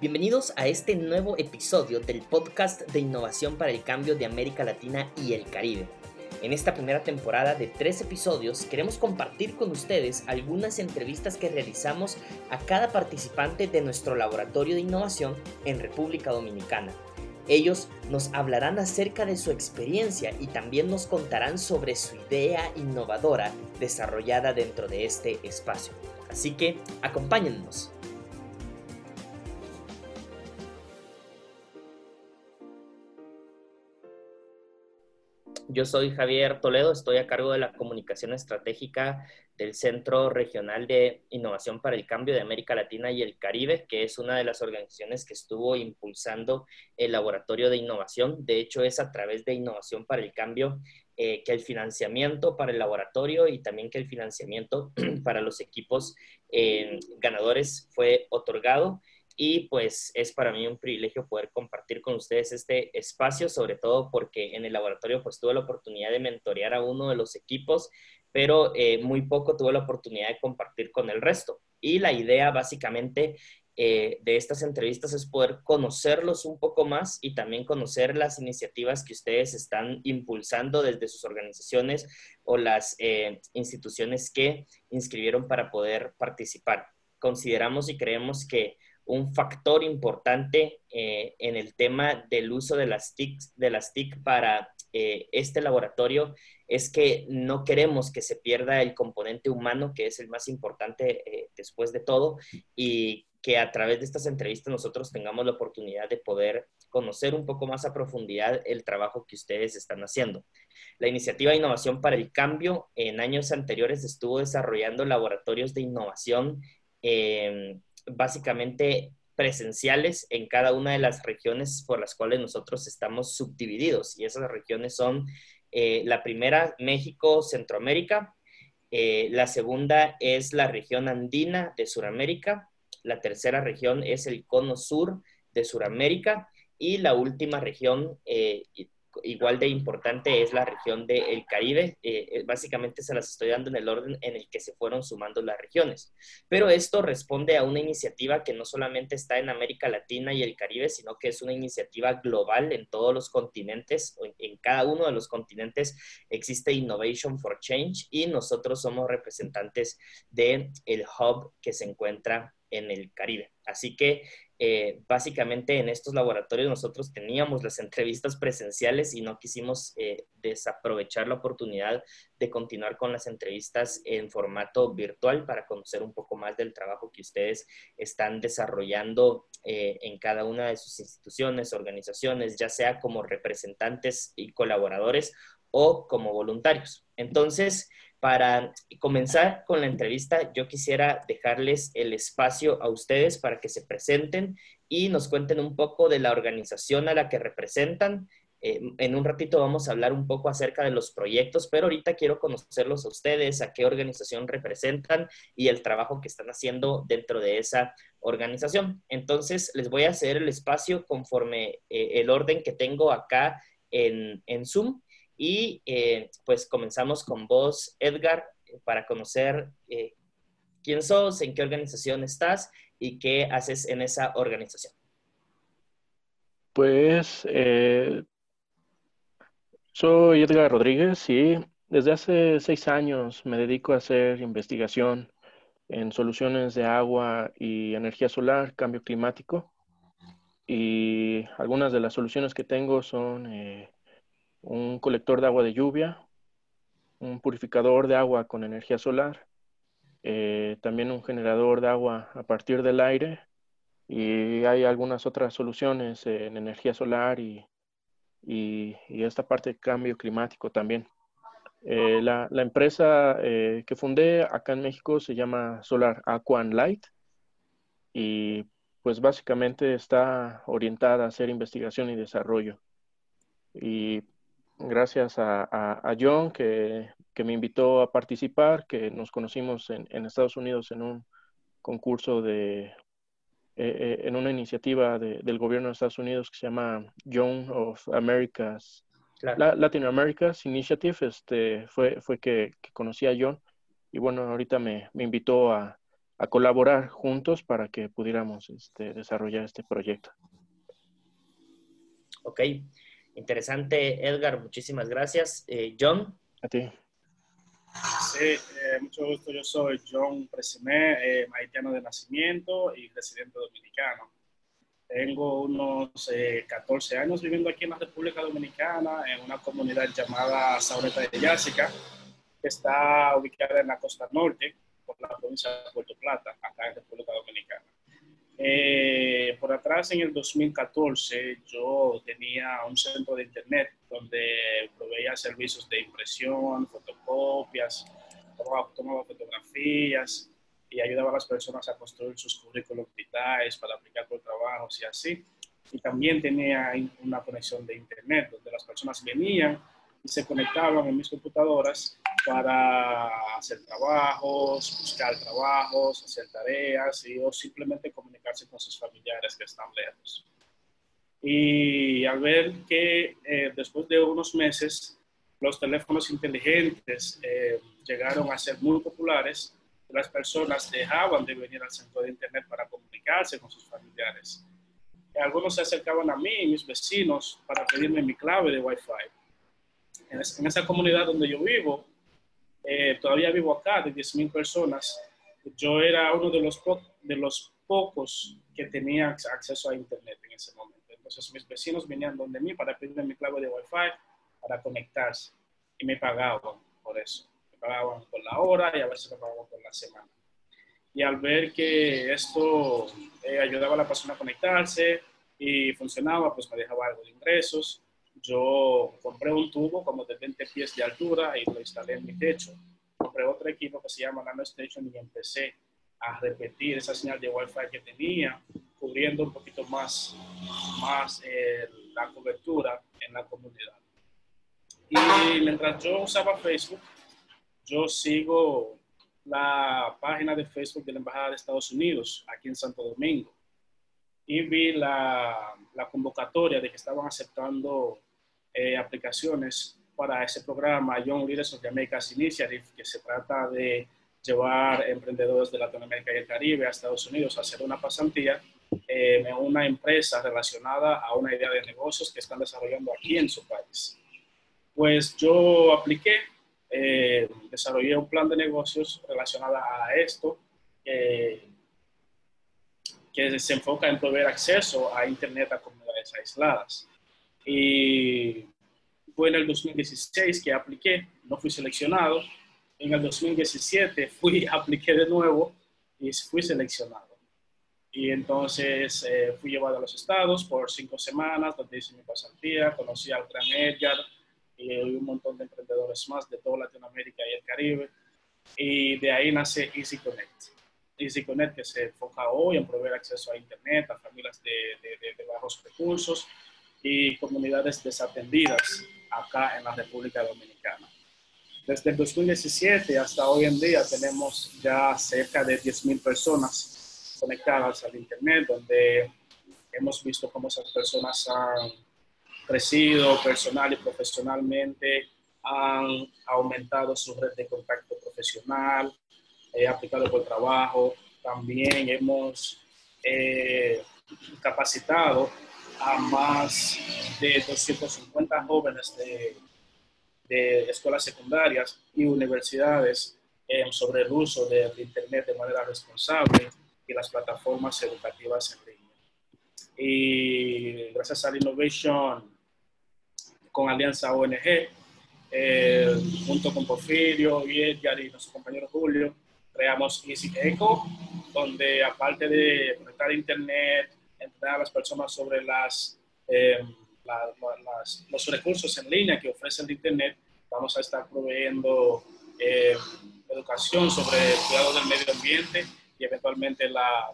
Bienvenidos a este nuevo episodio del podcast de innovación para el cambio de América Latina y el Caribe. En esta primera temporada de tres episodios queremos compartir con ustedes algunas entrevistas que realizamos a cada participante de nuestro laboratorio de innovación en República Dominicana. Ellos nos hablarán acerca de su experiencia y también nos contarán sobre su idea innovadora desarrollada dentro de este espacio. Así que acompáñennos. Yo soy Javier Toledo, estoy a cargo de la comunicación estratégica del Centro Regional de Innovación para el Cambio de América Latina y el Caribe, que es una de las organizaciones que estuvo impulsando el laboratorio de innovación. De hecho, es a través de Innovación para el Cambio eh, que el financiamiento para el laboratorio y también que el financiamiento para los equipos eh, ganadores fue otorgado y pues es para mí un privilegio poder compartir con ustedes este espacio, sobre todo porque en el laboratorio pues tuve la oportunidad de mentorear a uno de los equipos, pero eh, muy poco tuve la oportunidad de compartir con el resto. Y la idea básicamente eh, de estas entrevistas es poder conocerlos un poco más y también conocer las iniciativas que ustedes están impulsando desde sus organizaciones o las eh, instituciones que inscribieron para poder participar. Consideramos y creemos que un factor importante eh, en el tema del uso de las TIC, de las TIC para eh, este laboratorio es que no queremos que se pierda el componente humano, que es el más importante eh, después de todo, y que a través de estas entrevistas nosotros tengamos la oportunidad de poder conocer un poco más a profundidad el trabajo que ustedes están haciendo. La iniciativa de innovación para el cambio en años anteriores estuvo desarrollando laboratorios de innovación básicamente presenciales en cada una de las regiones por las cuales nosotros estamos subdivididos. Y esas regiones son eh, la primera, México, Centroamérica. Eh, la segunda es la región andina de Sudamérica. La tercera región es el cono sur de Sudamérica. Y la última región eh, igual de importante es la región del Caribe. Eh, eh, básicamente se las estoy dando en el orden en el que se fueron sumando las regiones. Pero esto responde a una iniciativa que no solamente está en América Latina y el Caribe, sino que es una iniciativa global en todos los continentes. En cada uno de los continentes existe Innovation for Change y nosotros somos representantes del el hub que se encuentra en el Caribe. Así que eh, básicamente en estos laboratorios nosotros teníamos las entrevistas presenciales y no quisimos eh, desaprovechar la oportunidad de continuar con las entrevistas en formato virtual para conocer un poco más del trabajo que ustedes están desarrollando eh, en cada una de sus instituciones, organizaciones, ya sea como representantes y colaboradores o como voluntarios. Entonces, para comenzar con la entrevista, yo quisiera dejarles el espacio a ustedes para que se presenten y nos cuenten un poco de la organización a la que representan. Eh, en un ratito vamos a hablar un poco acerca de los proyectos, pero ahorita quiero conocerlos a ustedes, a qué organización representan y el trabajo que están haciendo dentro de esa organización. Entonces, les voy a hacer el espacio conforme eh, el orden que tengo acá en, en Zoom. Y eh, pues comenzamos con vos, Edgar, para conocer eh, quién sos, en qué organización estás y qué haces en esa organización. Pues eh, soy Edgar Rodríguez y desde hace seis años me dedico a hacer investigación en soluciones de agua y energía solar, cambio climático. Y algunas de las soluciones que tengo son un colector de agua de lluvia, un purificador de agua con energía solar, eh, también un generador de agua a partir del aire y hay algunas otras soluciones en energía solar y, esta parte de cambio climático también. Eh, la, empresa eh, que fundé acá en México se llama Solar Aqua and Light y pues básicamente está orientada a hacer investigación y desarrollo. Y gracias a, John que, me invitó a participar, que nos conocimos en, Estados Unidos en un concurso de, eh, eh, en una iniciativa del gobierno de Estados Unidos que se llama Young of America's, Latin America's Initiative, este, fue, fue que, conocí a John y bueno, ahorita me, invitó a, colaborar juntos para que pudiéramos este, desarrollar este proyecto. Ok, interesante, Edgar, muchísimas gracias. Eh, John. A ti. Sí, eh, mucho gusto. Yo soy John Presimé, eh, haitiano de nacimiento y residente dominicano. Tengo unos 14 años viviendo aquí en la República Dominicana, en una comunidad llamada Saureta de Yásica, que está ubicada en la costa norte, por la provincia de Puerto Plata, acá en República Dominicana. Eh, por atrás, en el 2014, yo tenía un centro de internet donde proveía servicios de impresión, fotocopias, tomaba, fotografías y ayudaba a las personas a construir sus currículos vitales para aplicar por trabajos y así. Y también tenía una conexión de internet donde las personas venían se conectaban en mis computadoras para hacer trabajos, buscar trabajos, hacer tareas y, o simplemente comunicarse con sus familiares que están lejos. Y al ver que eh, después de unos meses los teléfonos inteligentes eh, llegaron a ser muy populares, las personas dejaban de venir al centro de Internet para comunicarse con sus familiares. algunos se acercaban a mí y mis vecinos para pedirme mi clave de Wi-Fi. En, esa comunidad donde yo vivo, eh, todavía vivo acá, de 10.000 personas, yo era uno de los, de los pocos que tenía acceso a Internet en ese momento. Entonces mis vecinos venían donde mí para pedirme mi clave de Wi-Fi para conectarse y me pagaban por eso. Me pagaban por la hora y a veces me pagaban por la semana. Y al ver que esto eh, ayudaba a la persona a conectarse y funcionaba, pues me dejaba algo de ingresos yo compré un tubo como de 20 pies de altura y lo instalé en mi techo. Compré otro equipo que se llama Nano Station y empecé a repetir esa señal de Wi-Fi que tenía, cubriendo un poquito más, más eh, la cobertura en la comunidad. Y mientras yo usaba Facebook, yo sigo la página de Facebook de la Embajada de Estados Unidos aquí en Santo Domingo y vi la, la convocatoria de que estaban aceptando eh, aplicaciones para ese programa Young Leaders of the Americas Initiative, que se trata de llevar emprendedores de Latinoamérica y el Caribe a Estados Unidos a hacer una pasantía eh, en una empresa relacionada a una idea de negocios que están desarrollando aquí en su país. Pues yo apliqué, eh, desarrollé un plan de negocios relacionado a esto, que se enfoca en proveer acceso a Internet a comunidades aisladas. Y fue en el 2016 que apliqué, no fui seleccionado. En el 2017 fui, apliqué de nuevo y fui seleccionado. Y entonces eh, fui llevado a los estados por cinco semanas, donde hice mi pasantía, conocí al gran Edgar y un montón de emprendedores más de toda Latinoamérica y el Caribe. Y de ahí nace Easy Connect. Easy Connect que se enfoca hoy en proveer acceso a Internet a familias de, de, de bajos recursos y comunidades desatendidas acá en la República Dominicana. Desde el 2017 hasta hoy en día tenemos ya cerca de 10.000 personas conectadas al Internet, donde hemos visto cómo esas personas han crecido personal y profesionalmente, han aumentado su red de contacto profesional, eh, aplicado por trabajo. También hemos eh, capacitado a más de 250 jóvenes de, de escuelas secundarias y universidades eh, sobre el uso del Internet de manera responsable y las plataformas educativas en línea. Y gracias a la Innovation con Alianza ONG, eh, junto con Porfirio y Edgar y nuestro compañero Julio, creamos Easy Eco, donde aparte de conectar Internet, entrenar a las personas sobre las, eh, los recursos en línea que ofrece el Internet. Vamos a estar proveyendo eh, educación sobre el cuidado del medio ambiente y eventualmente la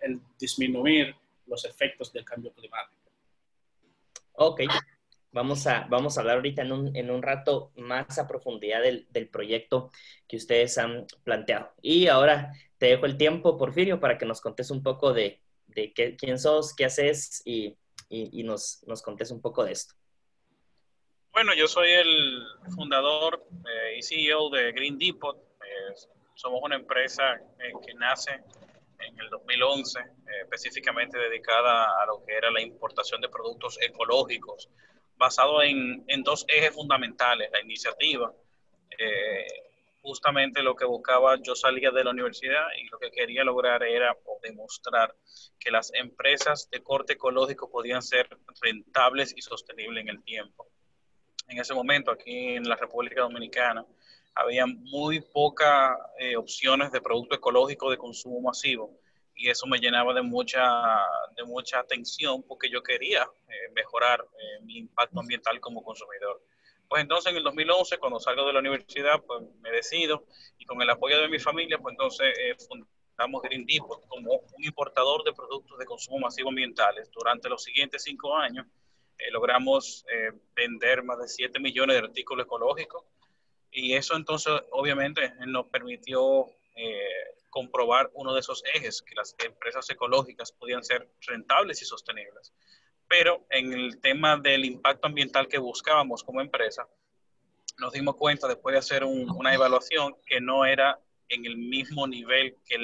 el disminuir los efectos del cambio climático. Ok, vamos a, vamos a hablar ahorita en un, en un rato más a profundidad del, del, proyecto que ustedes han planteado. Y ahora te dejo el tiempo, Porfirio, para que nos contes un poco de, de qué, quién sos, qué haces y, y, nos, nos contes un poco de esto. Bueno, yo soy el fundador y CEO de Green Depot. somos una empresa eh, que nace en el 2011, eh, específicamente dedicada a lo que era la importación de productos ecológicos, basado en, en dos ejes fundamentales. La iniciativa, eh, justamente lo que buscaba, yo salía de la universidad y lo que quería lograr era demostrar que las empresas de corte ecológico podían ser rentables y sostenibles en el tiempo. En ese momento, aquí en la República Dominicana, había muy pocas eh, opciones de producto ecológico de consumo masivo y eso me llenaba de mucha, de mucha atención porque yo quería eh, mejorar eh, mi impacto ambiental como consumidor. Pues entonces en el 2011, cuando salgo de la universidad, pues me decido y con el apoyo de mi familia, pues entonces fundamos Green Depot como un importador de productos de consumo masivo ambientales. Durante los siguientes cinco años logramos vender más de 7 millones de artículos ecológicos y eso entonces obviamente nos permitió eh, comprobar uno de esos ejes, que las empresas ecológicas podían ser rentables y sostenibles. Pero en el tema del impacto ambiental que buscábamos como empresa, nos dimos cuenta después de hacer una evaluación que no era en el mismo nivel que,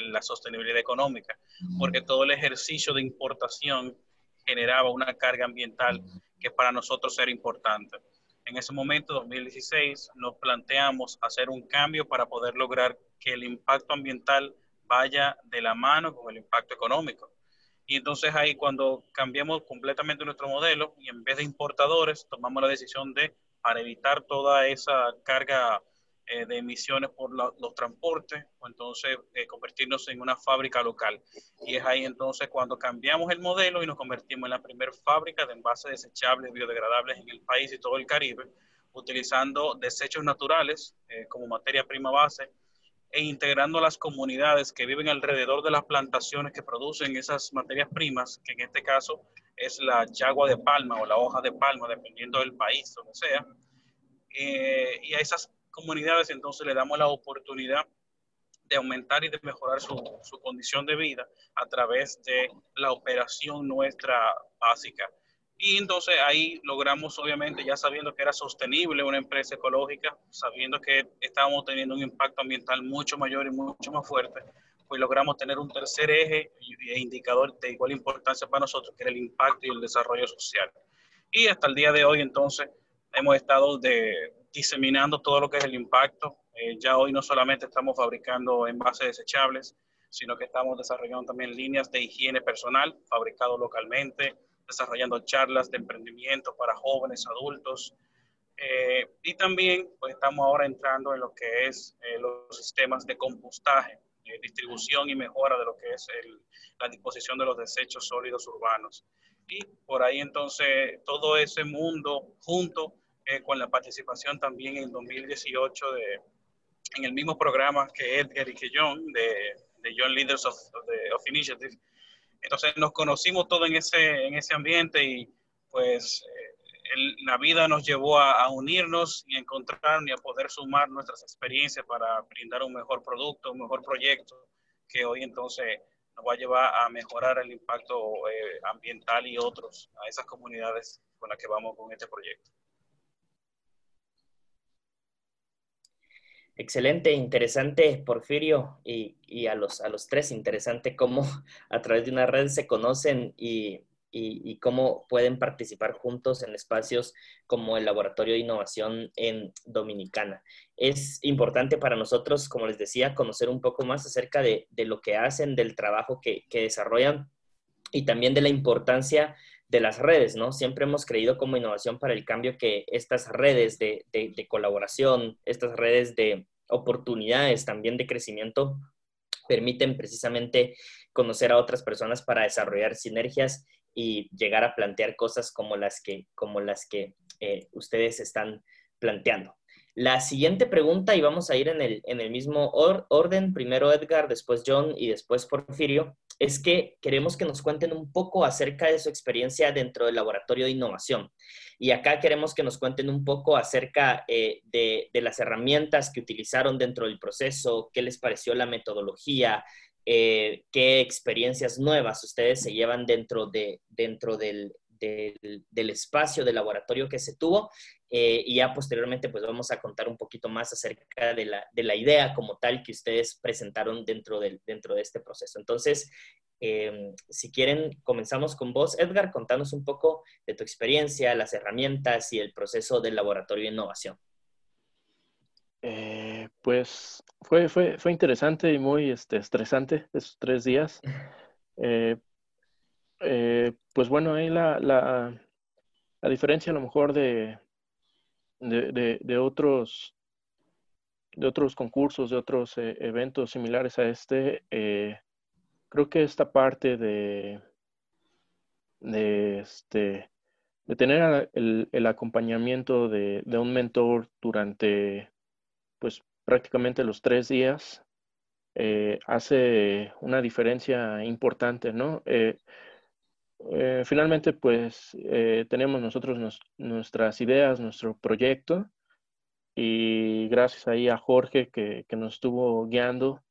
la sostenibilidad económica, porque todo el ejercicio de importación generaba una carga ambiental que para nosotros era importante en ese momento, 2016, nos planteamos hacer un cambio para poder lograr que el impacto ambiental vaya de la mano con el impacto económico. Y entonces ahí cuando cambiamos completamente nuestro modelo y en vez de importadores, tomamos la decisión de, para evitar toda esa carga eh, de emisiones por los transportes, o entonces eh, convertirnos en una fábrica local. Y es ahí entonces cuando cambiamos el modelo y nos convertimos en la primera fábrica de envases desechables biodegradables en el país y todo el Caribe, utilizando desechos naturales eh, como materia prima base e integrando las comunidades que viven alrededor de las plantaciones que producen esas materias primas, que en este caso es la yagua de palma o la hoja de palma, dependiendo del país, donde sea. y a esas comunidades, entonces le damos la oportunidad de aumentar y de mejorar su, su, condición de vida a través de la operación nuestra básica. Y entonces ahí logramos, obviamente, ya sabiendo que era sostenible una empresa ecológica, sabiendo que estábamos teniendo un impacto ambiental mucho mayor y mucho más fuerte, pues logramos tener un tercer eje e indicador de igual importancia para nosotros, que era el impacto y el desarrollo social. Y hasta el día de hoy, entonces, hemos estado de, diseminando todo lo que es el impacto. Eh, ya hoy no solamente estamos fabricando envases desechables, sino que estamos desarrollando también líneas de higiene personal fabricado localmente, desarrollando charlas de emprendimiento para jóvenes, adultos. Eh, y también pues, estamos ahora entrando en lo que es eh, los sistemas de compostaje, distribución y mejora de lo que es la disposición de los desechos sólidos urbanos. Y por ahí entonces todo ese mundo junto eh, con la participación también en 2018 de, en el mismo programa que Edgar y que John, de, de Young Leaders of, of, Initiative. Entonces nos conocimos todos en ese, en ese ambiente y pues eh, la vida nos llevó a, unirnos y a encontrar y a poder sumar nuestras experiencias para brindar un mejor producto, un mejor proyecto que hoy entonces nos va a llevar a mejorar el impacto eh, ambiental y otros a esas comunidades con las que vamos con este proyecto. Excelente, interesante, Porfirio, y, y, a, los, a los tres, interesante cómo a través de una red se conocen y, y, cómo pueden participar juntos en espacios como el Laboratorio de Innovación en Dominicana. Es importante para nosotros, como les decía, conocer un poco más acerca de, de lo que hacen, del trabajo que, que desarrollan y también de la importancia de las redes, ¿no? Siempre hemos creído como innovación para el cambio que estas redes de, de, colaboración, estas redes de oportunidades también de crecimiento permiten precisamente conocer a otras personas para desarrollar sinergias y llegar a plantear cosas como las que, como las que eh, ustedes están planteando. La siguiente pregunta, y vamos a ir en el, en el mismo orden, primero Edgar, después John y después Porfirio, es que queremos que nos cuenten un poco acerca de su experiencia dentro del laboratorio de innovación. Y acá queremos que nos cuenten un poco acerca eh, de, las herramientas que utilizaron dentro del proceso, qué les pareció la metodología, eh, qué experiencias nuevas ustedes se llevan dentro, de, dentro del, del espacio del laboratorio que se tuvo eh, y ya posteriormente pues vamos a contar un poquito más acerca de la, de la idea como tal que ustedes presentaron dentro, del, dentro de este proceso. Entonces, em, si quieren, comenzamos con vos, Edgar, contanos un poco de tu experiencia, las herramientas y el proceso del laboratorio de innovación. Eh, pues fue, fue, fue, interesante y muy este, estresante esos tres días. Eh, pues bueno, ahí la, la, la diferencia a lo mejor de, de, otros de otros concursos, de otros eh, eventos similares a este, eh, creo que esta parte de, de, este, de tener el, el acompañamiento de, de, un mentor durante pues prácticamente los tres días eh, hace una diferencia importante, ¿no? Eh, finalmente, pues eh, tenemos nosotros nuestras ideas, nuestro proyecto y gracias ahí a Jorge que, nos estuvo guiando,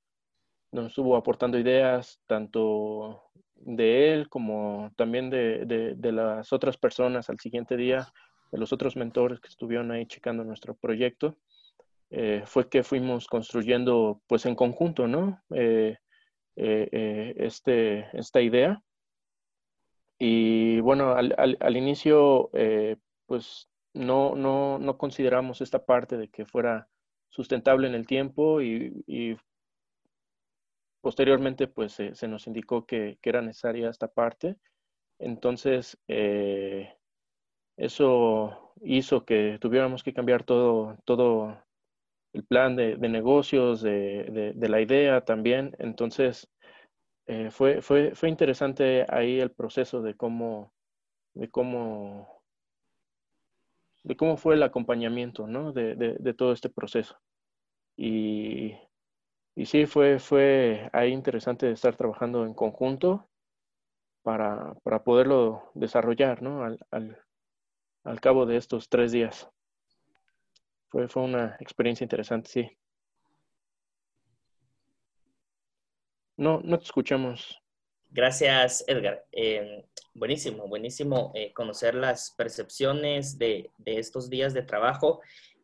nos estuvo aportando ideas tanto de él como también de, las otras personas al siguiente día, de los otros mentores que estuvieron ahí checando nuestro proyecto. Eh, fue que fuimos construyendo pues en conjunto, ¿no? este, esta idea y bueno, al, al, inicio, eh, pues no, no, no, consideramos esta parte de que fuera sustentable en el tiempo y, posteriormente pues se nos indicó que, que, era necesaria esta parte. Entonces, eh, eso hizo que tuviéramos que cambiar todo, todo el plan de, de negocios, de, de, de, la idea también. Entonces, eh, fue, fue, fue interesante ahí el proceso de cómo, de cómo, de cómo fue el acompañamiento, ¿no? De, de, todo este proceso. Y, y, sí, fue, fue ahí interesante estar trabajando en conjunto para, para poderlo desarrollar, ¿no? Al, al, al, cabo de estos tres días. Fue, fue una experiencia interesante, sí. No, no te escuchamos. Gracias, Edgar. Eh, buenísimo, buenísimo eh, conocer las percepciones de, estos días de trabajo.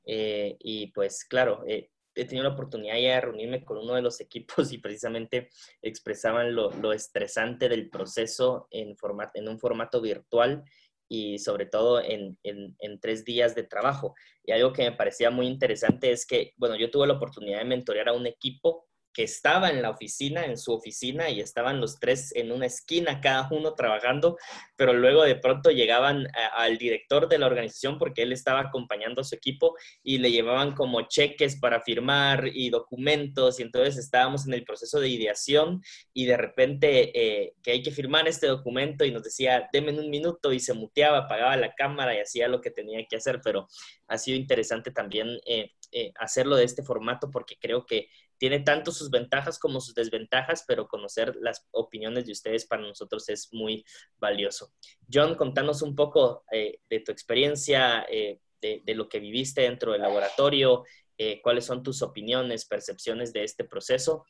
Eh, y pues claro, he tenido la oportunidad ya de reunirme con uno de los equipos y precisamente expresaban lo, estresante del proceso en, en un formato virtual y sobre todo en, en, tres días de trabajo. Y algo que me parecía muy interesante es que, bueno, yo tuve la oportunidad de mentorear a un equipo que estaba en la oficina, en su oficina, y estaban los tres en una esquina, cada uno trabajando, pero luego de pronto llegaban al director de la organización porque él estaba acompañando a su equipo y le llevaban como cheques para firmar y documentos, y entonces estábamos en el proceso de ideación y de repente eh, que hay que firmar este documento y nos decía, denme un minuto y se muteaba, apagaba la cámara y hacía lo que tenía que hacer, pero ha sido interesante también eh, eh, hacerlo de este formato porque creo que tiene tanto sus ventajas como sus desventajas, pero conocer las opiniones de ustedes para nosotros es muy valioso. John, contanos un poco eh, de tu experiencia, eh, de, lo que viviste dentro del laboratorio, eh, cuáles son tus opiniones, percepciones de este proceso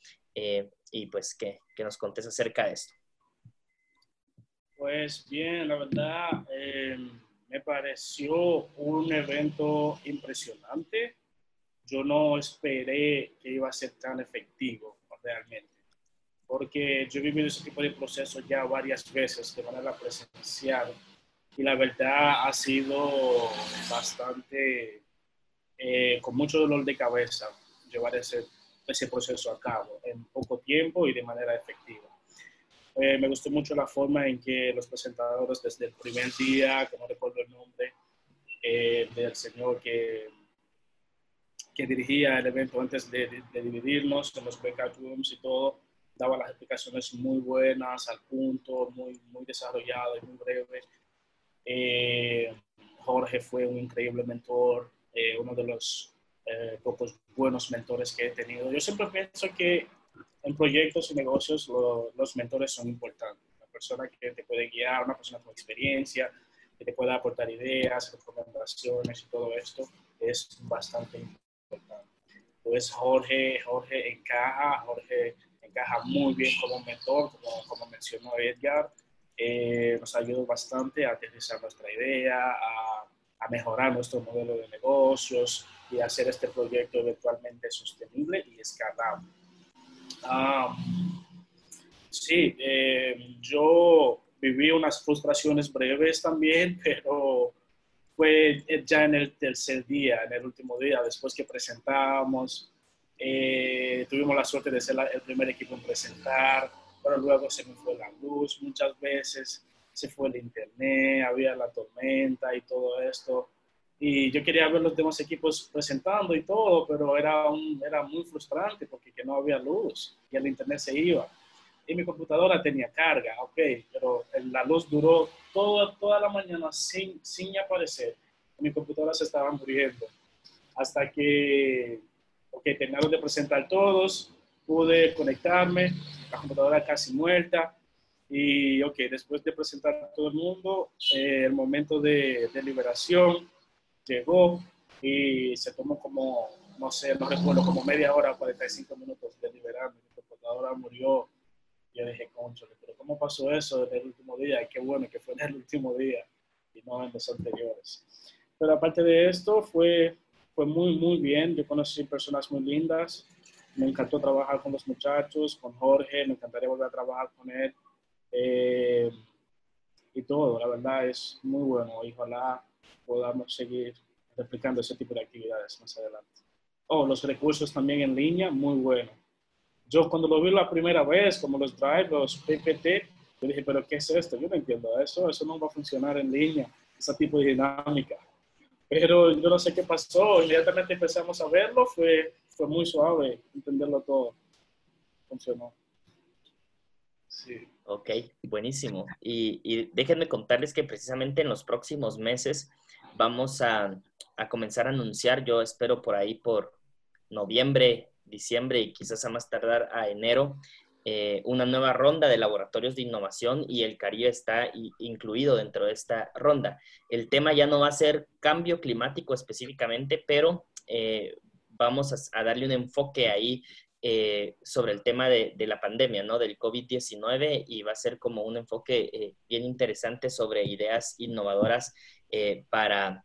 y pues que, que, nos contes acerca de esto. Pues bien, la verdad me pareció un evento impresionante yo no esperé que iba a ser tan efectivo realmente, porque yo he vivido ese tipo de procesos ya varias veces de manera presencial y la verdad ha sido bastante, eh, con mucho dolor de cabeza, llevar ese, ese proceso a cabo en poco tiempo y de manera efectiva. Eh, me gustó mucho la forma en que los presentadores desde el primer día, que no recuerdo el nombre, eh, del señor que que dirigía el evento antes de, dividirnos en los breakout rooms y todo, daba las explicaciones muy buenas, al punto, muy, muy desarrolladas y muy breve. Eh, Jorge fue un increíble mentor, eh, uno de los eh, pocos buenos mentores que he tenido. Yo siempre pienso que en proyectos y negocios los mentores son importantes. Una persona que te puede guiar, una persona con experiencia, que te pueda aportar ideas, recomendaciones y todo esto es bastante importante pues Jorge, Jorge encaja, Jorge encaja muy bien como mentor, como, como mencionó Edgar. eh, nos ayudó bastante a aterrizar nuestra idea, a, a, mejorar nuestro modelo de negocios y hacer este proyecto eventualmente sostenible y escalable. Ah, sí, eh, yo viví unas frustraciones breves también, pero fue ya en el tercer día, en el último día, después que presentamos, eh, tuvimos la suerte de ser el primer equipo en presentar, pero luego se me fue la luz muchas veces, se fue el internet, había la tormenta y todo esto. Y yo quería ver los demás equipos presentando y todo, pero era, un, era muy frustrante porque que no había luz y el internet se iba. Y mi computadora tenía carga, ok, pero la luz duró toda, toda la mañana sin, sin aparecer. Mi computadora se estaba muriendo. Hasta que, ok, terminaron de presentar todos, pude conectarme, la computadora casi muerta. Y, ok, después de presentar a todo el mundo, eh, el momento de, de, liberación llegó y se tomó como, no sé, no recuerdo, como media hora, 45 minutos de liberarme. Mi computadora murió. Yo dije, concho, pero ¿cómo pasó eso en el último día? Y qué bueno que fue en el último día y no en los anteriores. Pero aparte de esto, fue, fue muy, muy bien. Yo conocí personas muy lindas me encantó trabajar con los muchachos, con Jorge, me encantaría volver a trabajar con él. Eh, y todo, la verdad es muy bueno y ojalá podamos seguir replicando ese tipo de actividades más adelante. Oh, los recursos también en línea, muy bueno. Yo cuando lo vi la primera vez, como los Drive, los PPT, yo dije, pero ¿qué es esto? Yo no entiendo eso, eso no va a funcionar en línea, ese tipo de dinámica. Pero yo no sé qué pasó, inmediatamente empezamos a verlo, fue fue muy suave entenderlo todo. Funcionó. Sí. Ok, buenísimo. Y, y, déjenme contarles que precisamente en los próximos meses vamos a, a, comenzar a anunciar, yo espero por ahí por noviembre, diciembre y quizás a más tardar a enero, eh, una nueva ronda de laboratorios de innovación y el Caribe está incluido dentro de esta ronda. El tema ya no va a ser cambio climático específicamente, pero eh, vamos a, darle un enfoque ahí eh, sobre el tema de, la pandemia, ¿no? Del COVID-19 y va a ser como un enfoque eh, bien interesante sobre ideas innovadoras eh, para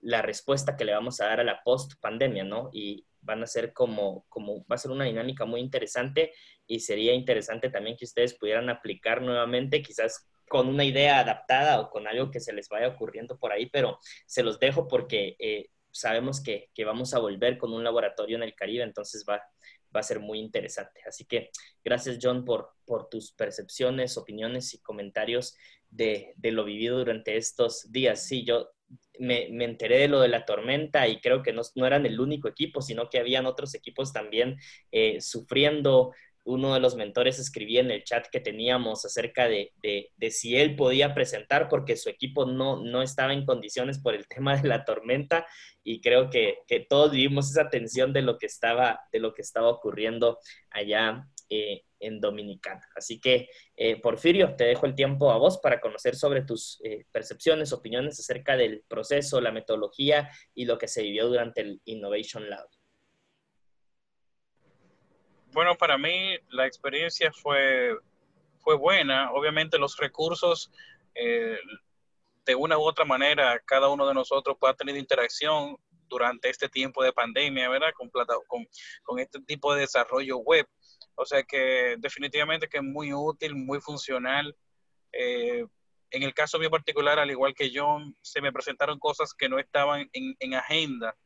la respuesta que le vamos a dar a la post-pandemia, ¿no? Y van a ser como, como, va a ser una dinámica muy interesante y sería interesante también que ustedes pudieran aplicar nuevamente, quizás con una idea adaptada o con algo que se les vaya ocurriendo por ahí, pero se los dejo porque sabemos que, vamos a volver con un laboratorio en el Caribe, entonces va, va a ser muy interesante. Así que gracias, John, por, por tus percepciones, opiniones y comentarios de, lo vivido durante estos días. Sí, yo me, enteré de lo de la tormenta y creo que no, no, eran el único equipo, sino que habían otros equipos también eh, sufriendo. Uno de los mentores escribía en el chat que teníamos acerca de, si él podía presentar porque su equipo no, no estaba en condiciones por el tema de la tormenta y creo que, todos vivimos esa tensión de lo que estaba, de lo que estaba ocurriendo allá eh, en Dominicana. Así que, eh, Porfirio, te dejo el tiempo a vos para conocer sobre tus eh, percepciones, opiniones acerca del proceso, la metodología y lo que se vivió durante el Innovation Lab. Bueno, para mí la experiencia fue, fue buena. Obviamente los recursos, de una u otra manera, cada uno de nosotros puede tener interacción durante este tiempo de pandemia, ¿verdad? Con, con, con este tipo de desarrollo web. O sea que definitivamente que es muy útil, muy funcional. Eh, en el caso mío particular, al igual que John, se me presentaron cosas que no estaban en, en agenda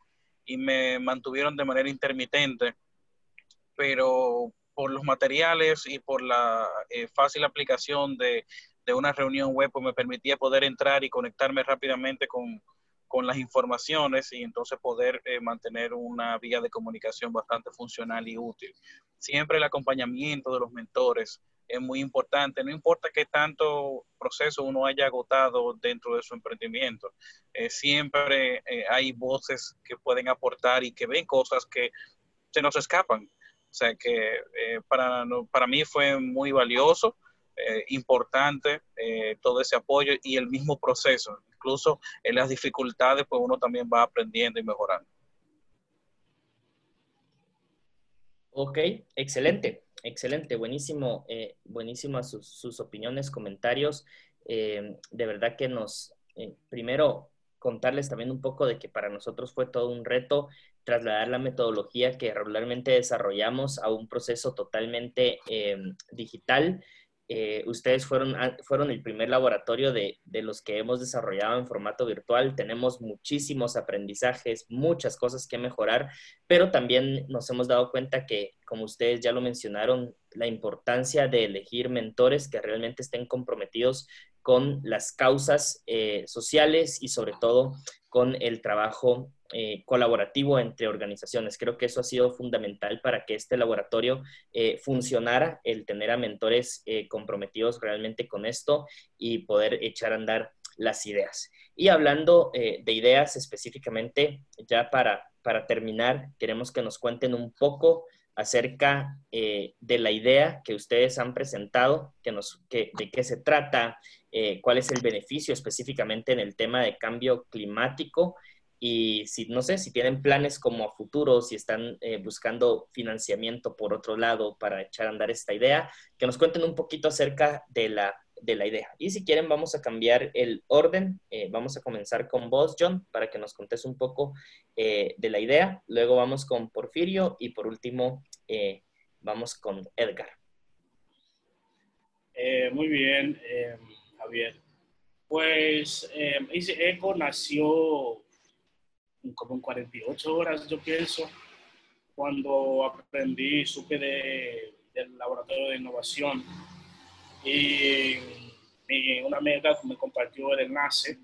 y me mantuvieron de manera intermitente pero por los materiales y por la eh, fácil aplicación de, de, una reunión web, pues me permitía poder entrar y conectarme rápidamente con, con las informaciones y entonces poder eh, mantener una vía de comunicación bastante funcional y útil. Siempre el acompañamiento de los mentores es muy importante, no importa qué tanto proceso uno haya agotado dentro de su emprendimiento, eh, siempre hay voces que pueden aportar y que ven cosas que se nos escapan o sea que eh, para, para mí fue muy valioso, eh, importante eh, todo ese apoyo y el mismo proceso. Incluso en las dificultades, pues uno también va aprendiendo y mejorando. Ok, excelente. excelente, buenísimo, eh, buenísimas sus, opiniones, comentarios. de verdad que nos, primero, contarles también un poco de que para nosotros fue todo un reto trasladar la metodología que regularmente desarrollamos a un proceso totalmente digital. Eh, ustedes fueron, fueron el primer laboratorio de, de, los que hemos desarrollado en formato virtual. Tenemos muchísimos aprendizajes, muchas cosas que mejorar, pero también nos hemos dado cuenta que, como ustedes ya lo mencionaron, la importancia de elegir mentores que realmente estén comprometidos con las causas eh, sociales y sobre todo con el trabajo eh, colaborativo entre organizaciones. Creo que eso ha sido fundamental para que este laboratorio eh, funcionara, el tener a mentores comprometidos realmente con esto y poder echar a andar las ideas. Y hablando de ideas específicamente, ya para, para terminar, queremos que nos cuenten un poco acerca de la idea que ustedes han presentado, que nos, que, de qué se trata, eh, cuál es el beneficio específicamente en el tema de cambio climático y si, no sé, si tienen planes como a futuro, si están eh, buscando financiamiento por otro lado para echar a andar esta idea, que nos cuenten un poquito acerca de la, de la idea. Y si quieren, vamos a cambiar el orden. Eh, vamos a comenzar con vos, John, para que nos contes un poco de la idea. Luego vamos con Porfirio y por último vamos con Edgar. muy bien. Javier. Pues eh, Eco nació como en 48 horas, yo pienso, cuando aprendí, supe de, del laboratorio de innovación y, una amiga me compartió el enlace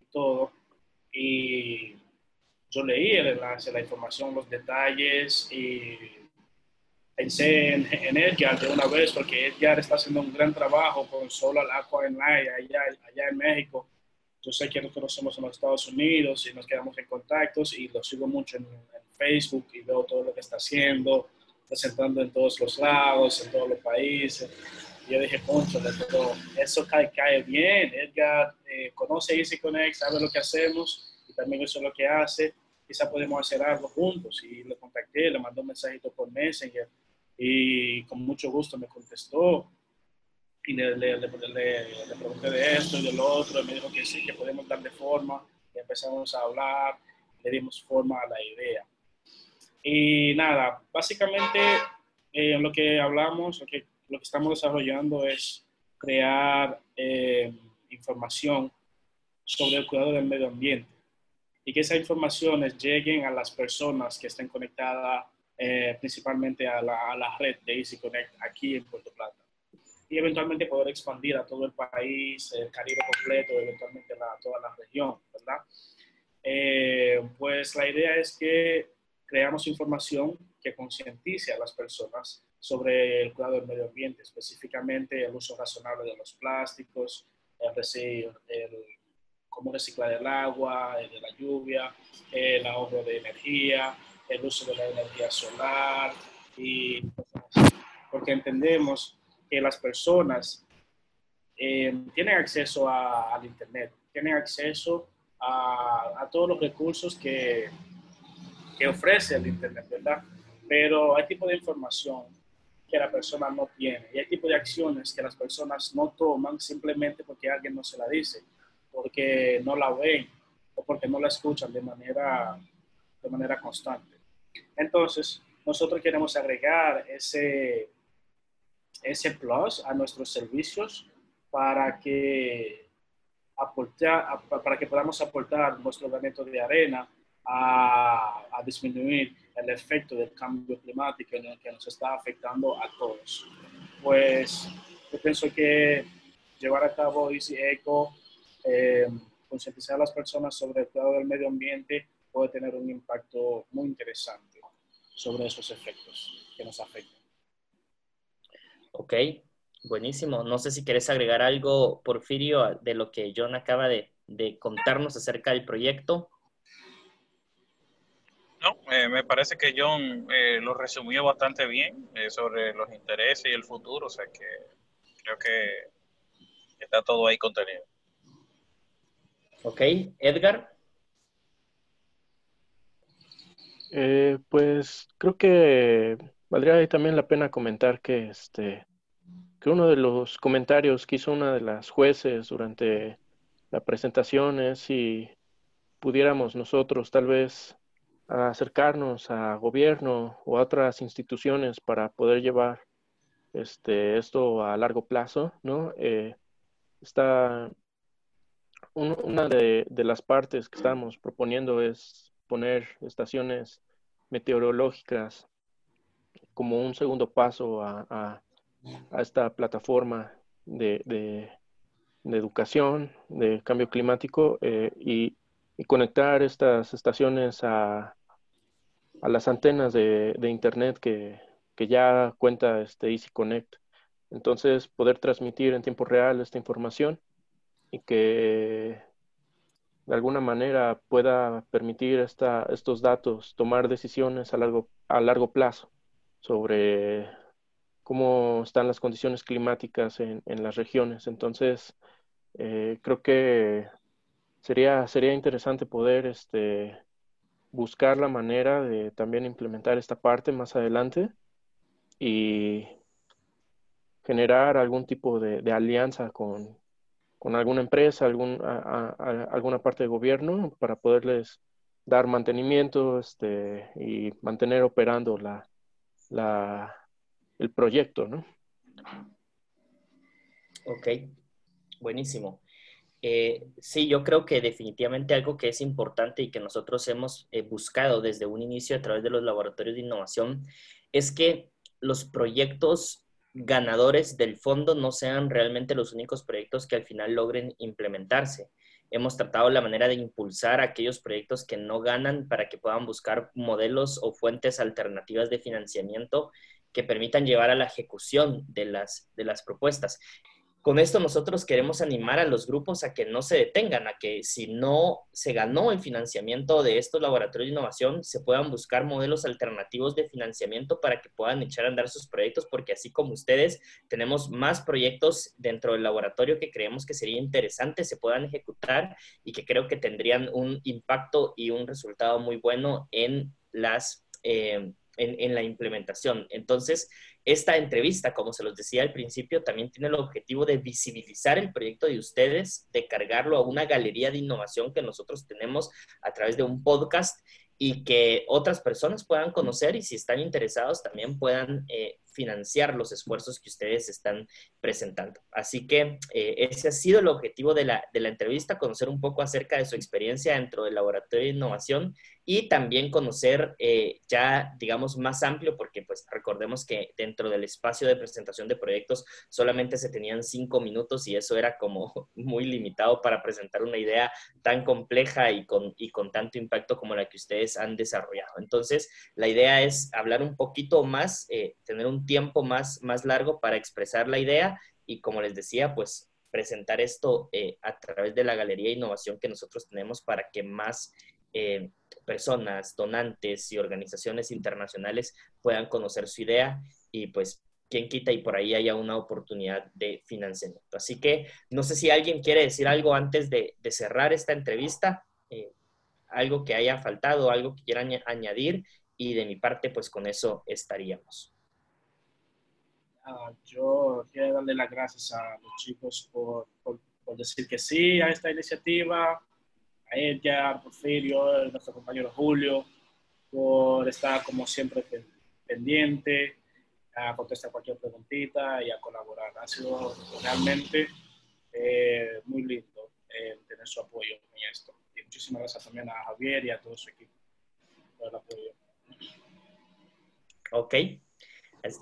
y todo. Y yo leí el enlace, la información, los detalles y pensé en, en, Edgar de una vez porque Edgar está haciendo un gran trabajo con Solar Aqua en allá, allá en México. Yo sé que nosotros somos en los Estados Unidos y nos quedamos en contactos y lo sigo mucho en, Facebook y veo todo lo que está haciendo, presentando en todos los lados, en todos los países. Y yo dije, concho, eso cae, cae bien. Edgar eh, conoce Easy Connect, sabe lo que hacemos y también eso es lo que hace. Quizá podemos hacer algo juntos. Y le contacté, le mandé un mensajito por Messenger y con mucho gusto me contestó y le, le, le, le, pregunté de esto y de lo otro, y me dijo que sí, que podemos darle forma, y empezamos a hablar, le dimos forma a la idea. Y nada, básicamente eh, lo que hablamos, lo que, lo que estamos desarrollando es crear eh, información sobre el cuidado del medio ambiente y que esas informaciones lleguen a las personas que estén conectadas eh, principalmente a la, red de Easy Connect aquí en Puerto Plata. Y eventualmente poder expandir a todo el país, el Caribe completo, eventualmente a toda la región, ¿verdad? Eh, pues la idea es que creamos información que concientice a las personas sobre el cuidado del medio ambiente, específicamente el uso razonable de los plásticos, el, el cómo reciclar el agua, el de la lluvia, el ahorro de energía, el uso de la energía solar y porque entendemos que las personas eh, tienen acceso al Internet, tienen acceso a, todos los recursos que, que ofrece el Internet, ¿verdad? Pero hay tipo de información que la persona no tiene y hay tipo de acciones que las personas no toman simplemente porque alguien no se la dice, porque no la ven o porque no la escuchan de manera, de manera constante. Entonces, nosotros queremos agregar ese, ese plus a nuestros servicios para que, aportar, para que podamos aportar nuestro granito de arena a, a, disminuir el efecto del cambio climático que nos está afectando a todos. Pues yo pienso que llevar a cabo Easy Eco, eh, concientizar a las personas sobre el cuidado del medio ambiente puede tener un impacto muy interesante sobre esos efectos que nos afectan. Ok, buenísimo. No sé si quieres agregar algo, Porfirio, de lo que John acaba de, contarnos acerca del proyecto. No, eh, me parece que John eh, lo resumió bastante bien eh, sobre los intereses y el futuro, o sea que creo que está todo ahí contenido. Ok, Edgar. Eh, pues creo que Valdría también la pena comentar que, este, que uno de los comentarios que hizo una de las jueces durante la presentación es si pudiéramos nosotros tal vez acercarnos a gobierno o a otras instituciones para poder llevar este, esto a largo plazo, ¿no? Eh, está una de, las partes que estamos proponiendo es poner estaciones meteorológicas como un segundo paso a, esta plataforma de, educación, de cambio climático eh, y, conectar estas estaciones a, las antenas de, Internet que, ya cuenta este Easy Connect. Entonces, poder transmitir en tiempo real esta información y que de alguna manera pueda permitir esta, estos datos tomar decisiones a largo, a largo plazo sobre cómo están las condiciones climáticas en, las regiones. Entonces, eh, creo que sería, sería interesante poder este, buscar la manera de también implementar esta parte más adelante y generar algún tipo de alianza con, con alguna empresa, algún, alguna parte de gobierno para poderles dar mantenimiento este, y mantener operando la, la, el proyecto, ¿no? Ok, buenísimo. Eh, sí, yo creo que definitivamente algo que es importante y que nosotros hemos eh, buscado desde un inicio a través de los laboratorios de innovación es que los proyectos ganadores del fondo no sean realmente los únicos proyectos que al final logren implementarse. Hemos tratado la manera de impulsar aquellos proyectos que no ganan para que puedan buscar modelos o fuentes alternativas de financiamiento que permitan llevar a la ejecución de las, de las propuestas. Con esto nosotros queremos animar a los grupos a que no se detengan, a que si no se ganó el financiamiento de estos laboratorios de innovación, se puedan buscar modelos alternativos de financiamiento para que puedan echar a andar sus proyectos, porque así como ustedes, tenemos más proyectos dentro del laboratorio que creemos que sería interesante se puedan ejecutar y que creo que tendrían un impacto y un resultado muy bueno en las... Eh, en, la implementación. Entonces, esta entrevista, como se los decía al principio, también tiene el objetivo de visibilizar el proyecto de ustedes, de cargarlo a una galería de innovación que nosotros tenemos a través de un podcast y que otras personas puedan conocer y si están interesados también puedan eh, financiar los esfuerzos que ustedes están presentando. Así que eh, ese ha sido el objetivo de la, de la entrevista, conocer un poco acerca de su experiencia dentro del laboratorio de innovación y también conocer eh, ya, digamos, más amplio, porque pues recordemos que dentro del espacio de presentación de proyectos solamente se tenían cinco minutos y eso era como muy limitado para presentar una idea tan compleja y con, y con tanto impacto como la que ustedes han desarrollado. Entonces, la idea es hablar un poquito más, eh, tener un tiempo más, más largo para expresar la idea y como les decía, pues presentar esto eh, a través de la Galería de Innovación que nosotros tenemos para que más eh, personas, donantes y organizaciones internacionales puedan conocer su idea y pues quien quita y por ahí haya una oportunidad de financiamiento. Así que no sé si alguien quiere decir algo antes de, cerrar esta entrevista, eh, algo que haya faltado, algo que quieran añadir y de mi parte pues con eso estaríamos. Ah, yo quiero darle las gracias a los chicos por, por decir que sí a esta iniciativa, a ella, a Porfirio, a nuestro compañero Julio, por estar como siempre pendiente, a contestar cualquier preguntita y a colaborar. Ha sido realmente eh, muy lindo eh, tener su apoyo en esto. Y muchísimas gracias también a Javier y a todo su equipo por el apoyo. Ok.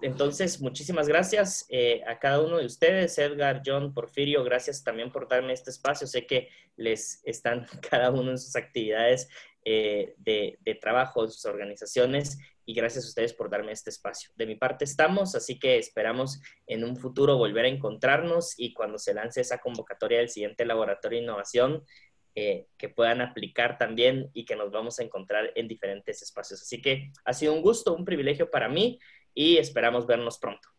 Entonces, muchísimas gracias eh, a cada uno de ustedes, Edgar, John, Porfirio, gracias también por darme este espacio. Sé que les están cada uno en sus actividades eh, de, de, trabajo, en sus organizaciones, y gracias a ustedes por darme este espacio. De mi parte estamos, así que esperamos en un futuro volver a encontrarnos y cuando se lance esa convocatoria del siguiente laboratorio de innovación, eh, que puedan aplicar también y que nos vamos a encontrar en diferentes espacios. Así que ha sido un gusto, un privilegio para mí y esperamos vernos pronto.